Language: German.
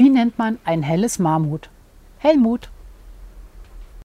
Wie nennt man ein helles Mammut? Helmut.